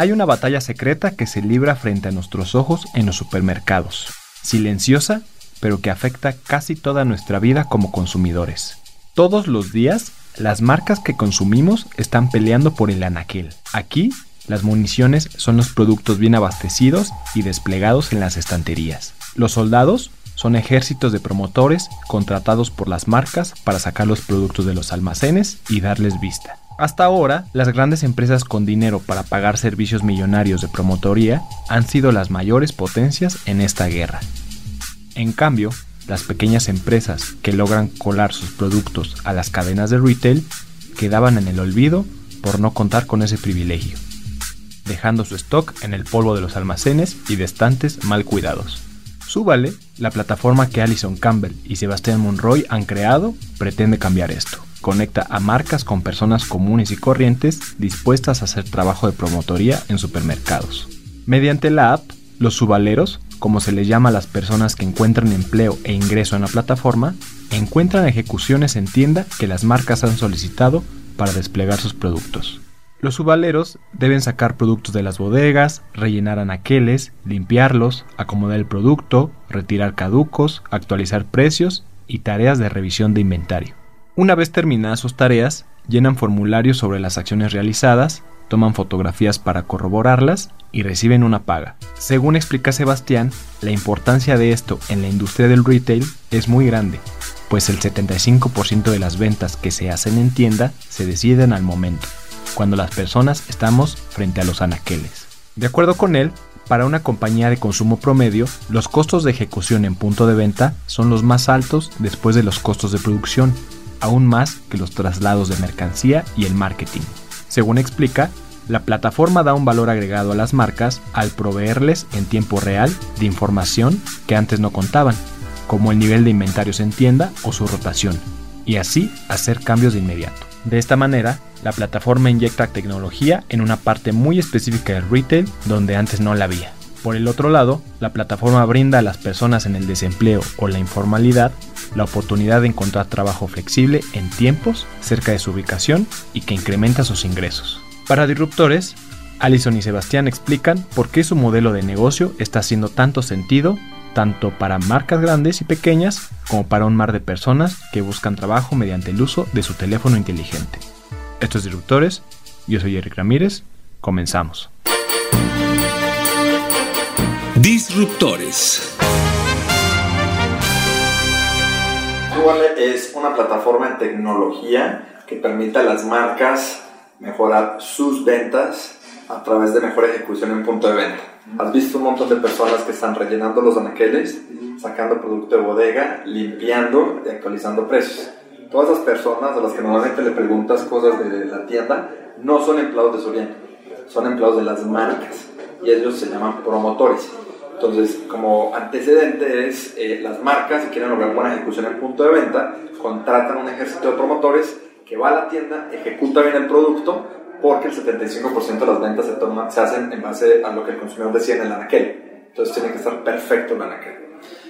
Hay una batalla secreta que se libra frente a nuestros ojos en los supermercados, silenciosa, pero que afecta casi toda nuestra vida como consumidores. Todos los días, las marcas que consumimos están peleando por el anaquel. Aquí, las municiones son los productos bien abastecidos y desplegados en las estanterías. Los soldados son ejércitos de promotores contratados por las marcas para sacar los productos de los almacenes y darles vista. Hasta ahora, las grandes empresas con dinero para pagar servicios millonarios de promotoría han sido las mayores potencias en esta guerra. En cambio, las pequeñas empresas que logran colar sus productos a las cadenas de retail quedaban en el olvido por no contar con ese privilegio, dejando su stock en el polvo de los almacenes y de estantes mal cuidados. Súbale, la plataforma que Alison Campbell y Sebastián Monroy han creado, pretende cambiar esto. Conecta a marcas con personas comunes y corrientes dispuestas a hacer trabajo de promotoría en supermercados. Mediante la app, los subaleros, como se les llama a las personas que encuentran empleo e ingreso en la plataforma, encuentran ejecuciones en tienda que las marcas han solicitado para desplegar sus productos. Los subaleros deben sacar productos de las bodegas, rellenar anaqueles, limpiarlos, acomodar el producto, retirar caducos, actualizar precios y tareas de revisión de inventario. Una vez terminadas sus tareas, llenan formularios sobre las acciones realizadas, toman fotografías para corroborarlas y reciben una paga. Según explica Sebastián, la importancia de esto en la industria del retail es muy grande, pues el 75% de las ventas que se hacen en tienda se deciden al momento cuando las personas estamos frente a los anaqueles. De acuerdo con él, para una compañía de consumo promedio, los costos de ejecución en punto de venta son los más altos después de los costos de producción, aún más que los traslados de mercancía y el marketing. Según explica, la plataforma da un valor agregado a las marcas al proveerles en tiempo real de información que antes no contaban, como el nivel de inventarios en tienda o su rotación, y así hacer cambios de inmediato. De esta manera, la plataforma inyecta tecnología en una parte muy específica del retail donde antes no la había. Por el otro lado, la plataforma brinda a las personas en el desempleo o la informalidad la oportunidad de encontrar trabajo flexible en tiempos cerca de su ubicación y que incrementa sus ingresos. Para disruptores, Alison y Sebastián explican por qué su modelo de negocio está haciendo tanto sentido tanto para marcas grandes y pequeñas como para un mar de personas que buscan trabajo mediante el uso de su teléfono inteligente. Estos disruptores, yo soy Eric Ramírez, comenzamos. Disruptores. es una plataforma en tecnología que permite a las marcas mejorar sus ventas a través de mejor ejecución en punto de venta. Has visto un montón de personas que están rellenando los anaqueles, sacando producto de bodega, limpiando y actualizando precios. Todas esas personas a las que normalmente le preguntas cosas de la tienda no son empleados de Soriano, son empleados de las marcas y ellos se llaman promotores. Entonces, como antecedente es eh, las marcas, si quieren lograr buena ejecución en punto de venta, contratan un ejército de promotores que va a la tienda, ejecuta bien el producto, porque el 75% de las ventas se, se hacen en base a lo que el consumidor decía en el anaquel. Entonces tiene que estar perfecto el anaquel.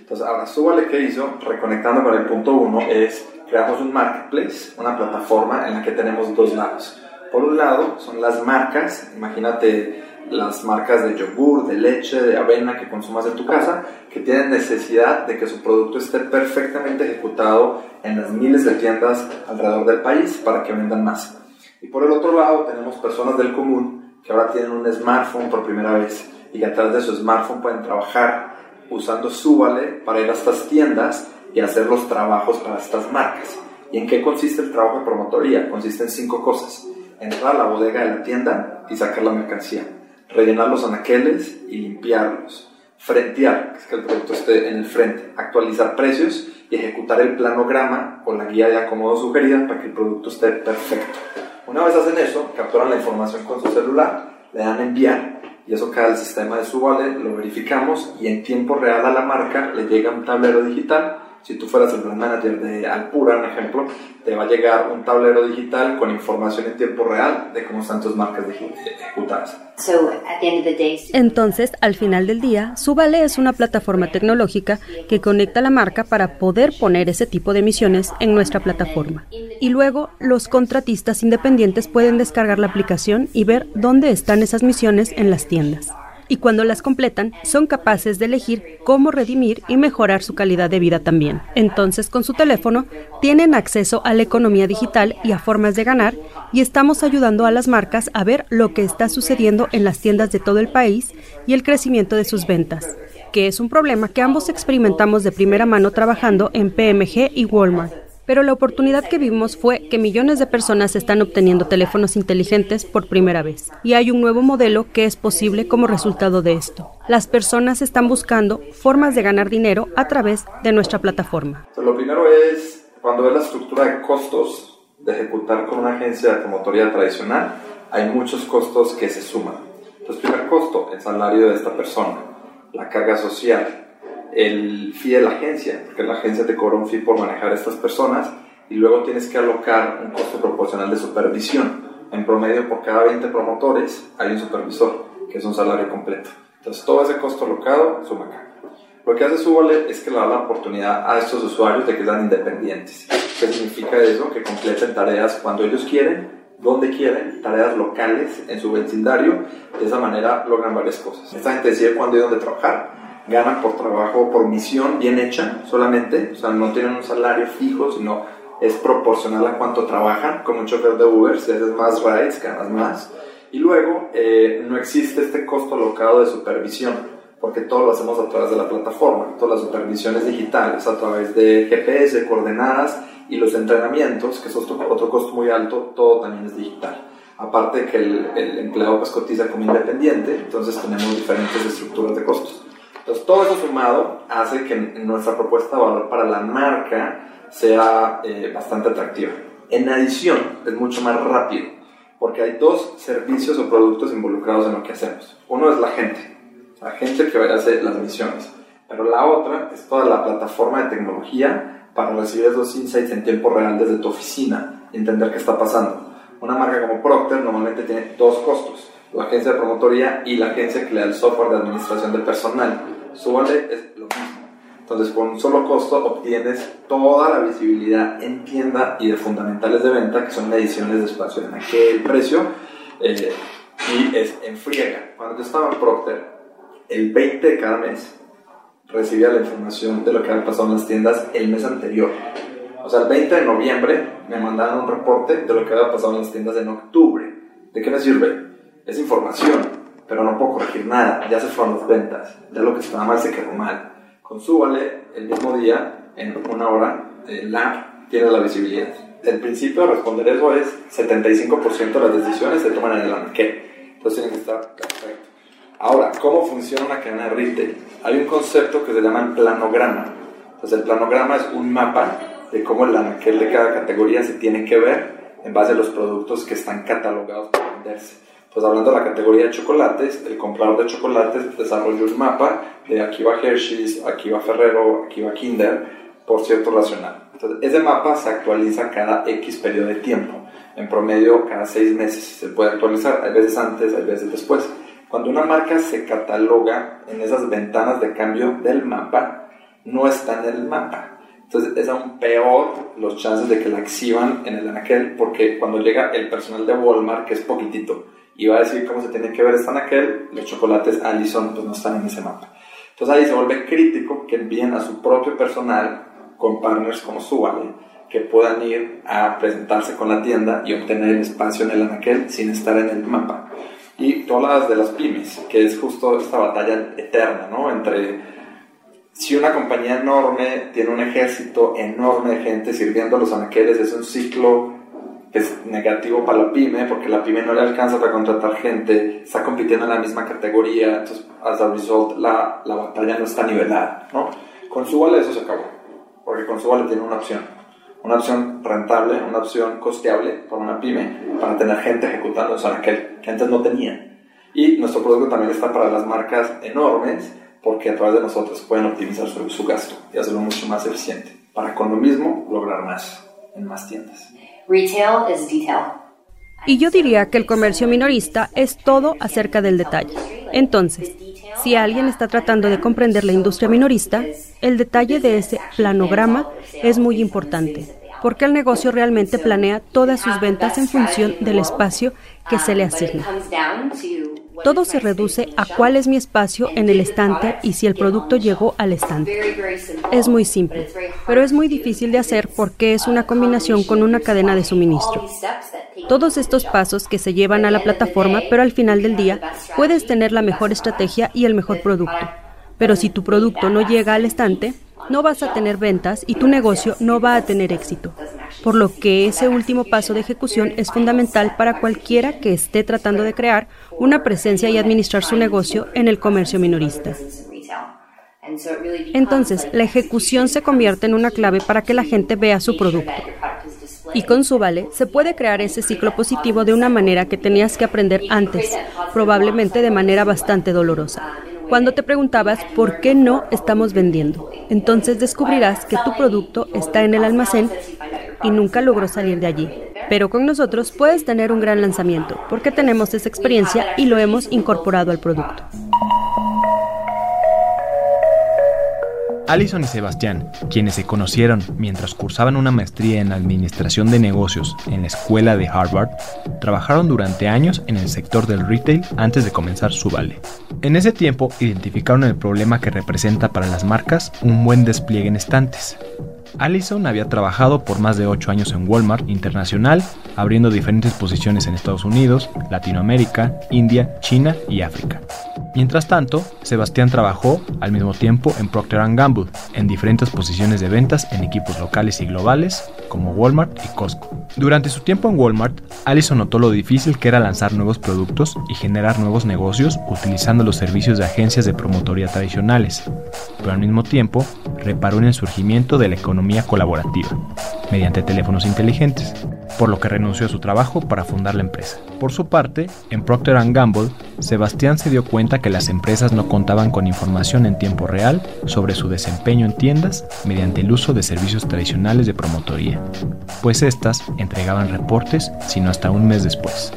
Entonces ahora Súbale que hizo, reconectando con el punto 1, es creamos un marketplace, una plataforma en la que tenemos dos lados. Por un lado son las marcas, imagínate las marcas de yogur, de leche, de avena que consumas en tu casa, que tienen necesidad de que su producto esté perfectamente ejecutado en las miles de tiendas alrededor del país para que vendan más. Y por el otro lado tenemos personas del común que ahora tienen un smartphone por primera vez y que a de su smartphone pueden trabajar usando Súbale para ir a estas tiendas y hacer los trabajos para estas marcas. ¿Y en qué consiste el trabajo de promotoría? Consiste en cinco cosas. Entrar a la bodega de la tienda y sacar la mercancía. Rellenar los anaqueles y limpiarlos. frentear, que es que el producto esté en el frente, actualizar precios y ejecutar el planograma con la guía de acomodo sugerida para que el producto esté perfecto. Una vez hacen eso, capturan la información con su celular, le dan enviar y eso cae al sistema de su wallet, lo verificamos y en tiempo real a la marca le llega un tablero digital si tú fueras el brand manager de Alpura, un ejemplo, te va a llegar un tablero digital con información en tiempo real de cómo están tus marcas ejecutadas. Entonces, al final del día, Subale es una plataforma tecnológica que conecta la marca para poder poner ese tipo de misiones en nuestra plataforma. Y luego, los contratistas independientes pueden descargar la aplicación y ver dónde están esas misiones en las tiendas y cuando las completan son capaces de elegir cómo redimir y mejorar su calidad de vida también. Entonces con su teléfono tienen acceso a la economía digital y a formas de ganar y estamos ayudando a las marcas a ver lo que está sucediendo en las tiendas de todo el país y el crecimiento de sus ventas, que es un problema que ambos experimentamos de primera mano trabajando en PMG y Walmart. Pero la oportunidad que vimos fue que millones de personas están obteniendo teléfonos inteligentes por primera vez. Y hay un nuevo modelo que es posible como resultado de esto. Las personas están buscando formas de ganar dinero a través de nuestra plataforma. lo primero es, cuando ves la estructura de costos de ejecutar con una agencia de promotoría tradicional, hay muchos costos que se suman. Entonces, primer costo, el salario de esta persona, la carga social, el fee de la agencia, porque la agencia te cobra un fee por manejar a estas personas y luego tienes que alocar un costo proporcional de supervisión. En promedio, por cada 20 promotores hay un supervisor, que es un salario completo. Entonces, todo ese costo alocado suma acá. Lo que hace Subole es que le da la oportunidad a estos usuarios de que sean independientes. ¿Qué significa eso? Que completen tareas cuando ellos quieren, donde quieren, tareas locales en su vecindario. De esa manera logran varias cosas. Esta gente decide cuándo y dónde trabajar ganan por trabajo, por misión bien hecha solamente, o sea, no tienen un salario fijo, sino es proporcional a cuánto trabajan, como un chofer de Uber, si haces más rides, ganas más. Y luego, eh, no existe este costo alocado de supervisión, porque todo lo hacemos a través de la plataforma, todas las supervisiones digitales, a través de GPS, coordenadas y los entrenamientos, que es otro, otro costo muy alto, todo también es digital. Aparte que el, el empleado pues cotiza como independiente, entonces tenemos diferentes estructuras de costos. Entonces, todo eso sumado hace que nuestra propuesta de valor para la marca sea eh, bastante atractiva. En adición, es mucho más rápido, porque hay dos servicios o productos involucrados en lo que hacemos. Uno es la gente, la gente que hacer las misiones, pero la otra es toda la plataforma de tecnología para recibir esos insights en tiempo real desde tu oficina y entender qué está pasando. Una marca como Procter normalmente tiene dos costos, la agencia de promotoría y la agencia que le da el software de administración de personal Subale es lo mismo. Entonces, con un solo costo obtienes toda la visibilidad en tienda y de fundamentales de venta, que son mediciones de espacio en aquel precio, eh, y es en friega. Cuando yo estaba en Procter, el 20 de cada mes recibía la información de lo que había pasado en las tiendas el mes anterior. O sea, el 20 de noviembre me mandaban un reporte de lo que había pasado en las tiendas en octubre. ¿De qué me sirve? Es información pero no puedo corregir nada, ya se fueron las ventas, ya lo que estaba mal se quedó mal. Con Súbale, el mismo día, en una hora, el app tiene la visibilidad. El principio de responder eso es 75% de las decisiones se toman en el anaquel, entonces tienen que estar perfecto. Ahora, ¿cómo funciona una cadena de retail? Hay un concepto que se llama el planograma. Entonces, el planograma es un mapa de cómo el anaquel de cada categoría se tiene que ver en base a los productos que están catalogados para venderse. Pues hablando de la categoría de chocolates, el comprador de chocolates desarrolló un mapa de aquí va Hershey's, aquí va Ferrero, aquí va Kinder, por cierto racional. Entonces, ese mapa se actualiza cada X periodo de tiempo. En promedio, cada seis meses se puede actualizar, hay veces antes, hay veces después. Cuando una marca se cataloga en esas ventanas de cambio del mapa, no está en el mapa. Entonces es aún peor los chances de que la exhiban en el anaquel porque cuando llega el personal de Walmart, que es poquitito, y va a decir cómo se tiene que ver están aquel, los chocolates Allison pues no están en ese mapa. Entonces ahí se vuelve crítico que envíen a su propio personal con partners como Subale que puedan ir a presentarse con la tienda y obtener el espacio en el anaquel sin estar en el mapa. Y todas de las pymes, que es justo esta batalla eterna, ¿no? Entre si una compañía enorme tiene un ejército enorme de gente sirviendo a los anaqueles, es un ciclo es negativo para la pyme porque la pyme no le alcanza para contratar gente, está compitiendo en la misma categoría, entonces, as a result, la, la batalla no está nivelada, ¿no? Con Subale eso se acabó, porque con Subale tiene una opción, una opción rentable, una opción costeable para una pyme, para tener gente ejecutando en aquel que antes no tenía. Y nuestro producto también está para las marcas enormes, porque a través de nosotros pueden optimizar su, su gasto y hacerlo mucho más eficiente, para con lo mismo lograr más en más tiendas. Retail is detail. Y yo diría que el comercio minorista es todo acerca del detalle. Entonces, si alguien está tratando de comprender la industria minorista, el detalle de ese planograma es muy importante, porque el negocio realmente planea todas sus ventas en función del espacio que se le asigna. Todo se reduce a cuál es mi espacio en el estante y si el producto llegó al estante. Es muy simple, pero es muy difícil de hacer porque es una combinación con una cadena de suministro. Todos estos pasos que se llevan a la plataforma, pero al final del día puedes tener la mejor estrategia y el mejor producto. Pero si tu producto no llega al estante, no vas a tener ventas y tu negocio no va a tener éxito. Por lo que ese último paso de ejecución es fundamental para cualquiera que esté tratando de crear una presencia y administrar su negocio en el comercio minorista. Entonces, la ejecución se convierte en una clave para que la gente vea su producto. Y con su vale se puede crear ese ciclo positivo de una manera que tenías que aprender antes, probablemente de manera bastante dolorosa cuando te preguntabas por qué no estamos vendiendo. Entonces descubrirás que tu producto está en el almacén y nunca logró salir de allí. Pero con nosotros puedes tener un gran lanzamiento porque tenemos esa experiencia y lo hemos incorporado al producto. Allison y Sebastián, quienes se conocieron mientras cursaban una maestría en Administración de Negocios en la Escuela de Harvard, trabajaron durante años en el sector del retail antes de comenzar su vale. En ese tiempo identificaron el problema que representa para las marcas un buen despliegue en estantes, Allison había trabajado por más de 8 años en Walmart Internacional, abriendo diferentes posiciones en Estados Unidos, Latinoamérica, India, China y África. Mientras tanto, Sebastián trabajó al mismo tiempo en Procter Gamble, en diferentes posiciones de ventas en equipos locales y globales, como Walmart y Costco. Durante su tiempo en Walmart, Allison notó lo difícil que era lanzar nuevos productos y generar nuevos negocios utilizando los servicios de agencias de promotoría tradicionales, pero al mismo tiempo reparó en el surgimiento de la economía colaborativa, mediante teléfonos inteligentes, por lo que renunció a su trabajo para fundar la empresa. Por su parte, en Procter Gamble, Sebastián se dio cuenta que las empresas no contaban con información en tiempo real sobre su desempeño en tiendas mediante el uso de servicios tradicionales de promotoría, pues éstas entregaban reportes sino hasta un mes después.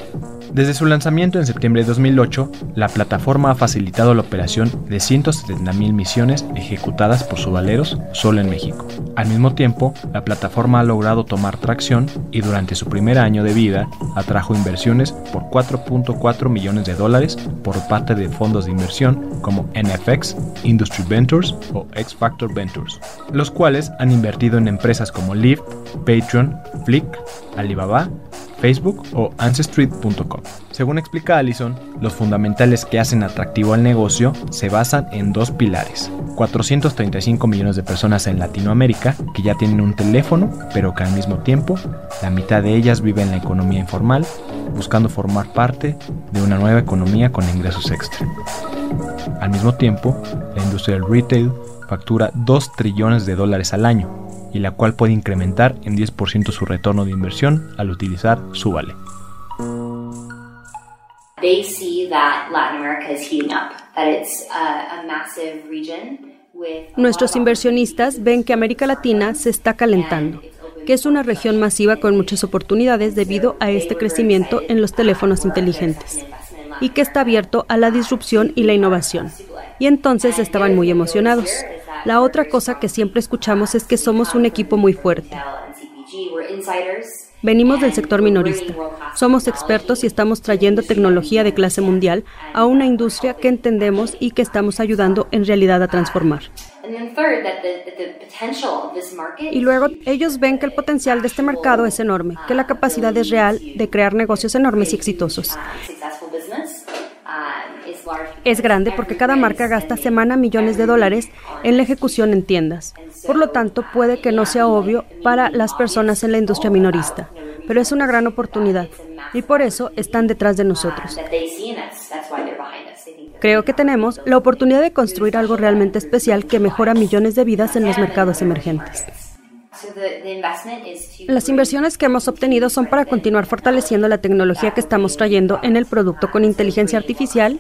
Desde su lanzamiento en septiembre de 2008, la plataforma ha facilitado la operación de 170.000 misiones ejecutadas por subaleros solo en México. Al mismo tiempo, la plataforma ha logrado tomar tracción y durante su primer año de vida atrajo inversiones por 4.4 millones de dólares por parte de fondos de inversión como NFX, Industry Ventures o X Factor Ventures, los cuales han invertido en empresas como Lyft, Patreon, Flick, Alibaba Facebook o Ancestry.com. Según explica Allison, los fundamentales que hacen atractivo al negocio se basan en dos pilares. 435 millones de personas en Latinoamérica que ya tienen un teléfono, pero que al mismo tiempo la mitad de ellas vive en la economía informal, buscando formar parte de una nueva economía con ingresos extra. Al mismo tiempo, la industria del retail factura 2 trillones de dólares al año, y la cual puede incrementar en 10% su retorno de inversión al utilizar su vale. Nuestros inversionistas ven que América Latina se está calentando, que es una región masiva con muchas oportunidades debido a este crecimiento en los teléfonos inteligentes y que está abierto a la disrupción y la innovación. Y entonces estaban muy emocionados. La otra cosa que siempre escuchamos es que somos un equipo muy fuerte. Venimos del sector minorista. Somos expertos y estamos trayendo tecnología de clase mundial a una industria que entendemos y que estamos ayudando en realidad a transformar. Y luego ellos ven que el potencial de este mercado es enorme, que la capacidad es real de crear negocios enormes y exitosos. Es grande porque cada marca gasta semana millones de dólares en la ejecución en tiendas. Por lo tanto, puede que no sea obvio para las personas en la industria minorista. pero es una gran oportunidad y por eso están detrás de nosotros. Creo que tenemos la oportunidad de construir algo realmente especial que mejora millones de vidas en los mercados emergentes. Las inversiones que hemos obtenido son para continuar fortaleciendo la tecnología que estamos trayendo en el producto con inteligencia artificial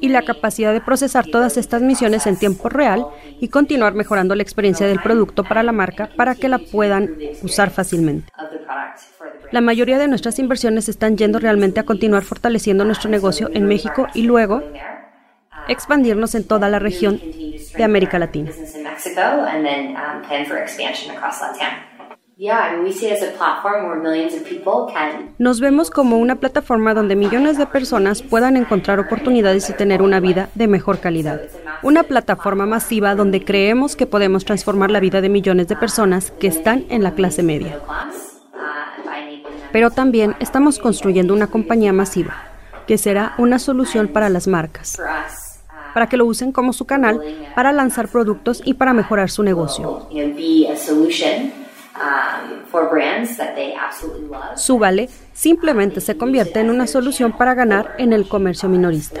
y la capacidad de procesar todas estas misiones en tiempo real y continuar mejorando la experiencia del producto para la marca para que la puedan usar fácilmente. La mayoría de nuestras inversiones están yendo realmente a continuar fortaleciendo nuestro negocio en México y luego expandirnos en toda la región de América Latina. Nos vemos como una plataforma donde millones de personas puedan encontrar oportunidades y tener una vida de mejor calidad. Una plataforma masiva donde creemos que podemos transformar la vida de millones de personas que están en la clase media. Pero también estamos construyendo una compañía masiva, que será una solución para las marcas para que lo usen como su canal para lanzar productos y para mejorar su negocio. Súbale simplemente se convierte en una solución para ganar en el comercio minorista.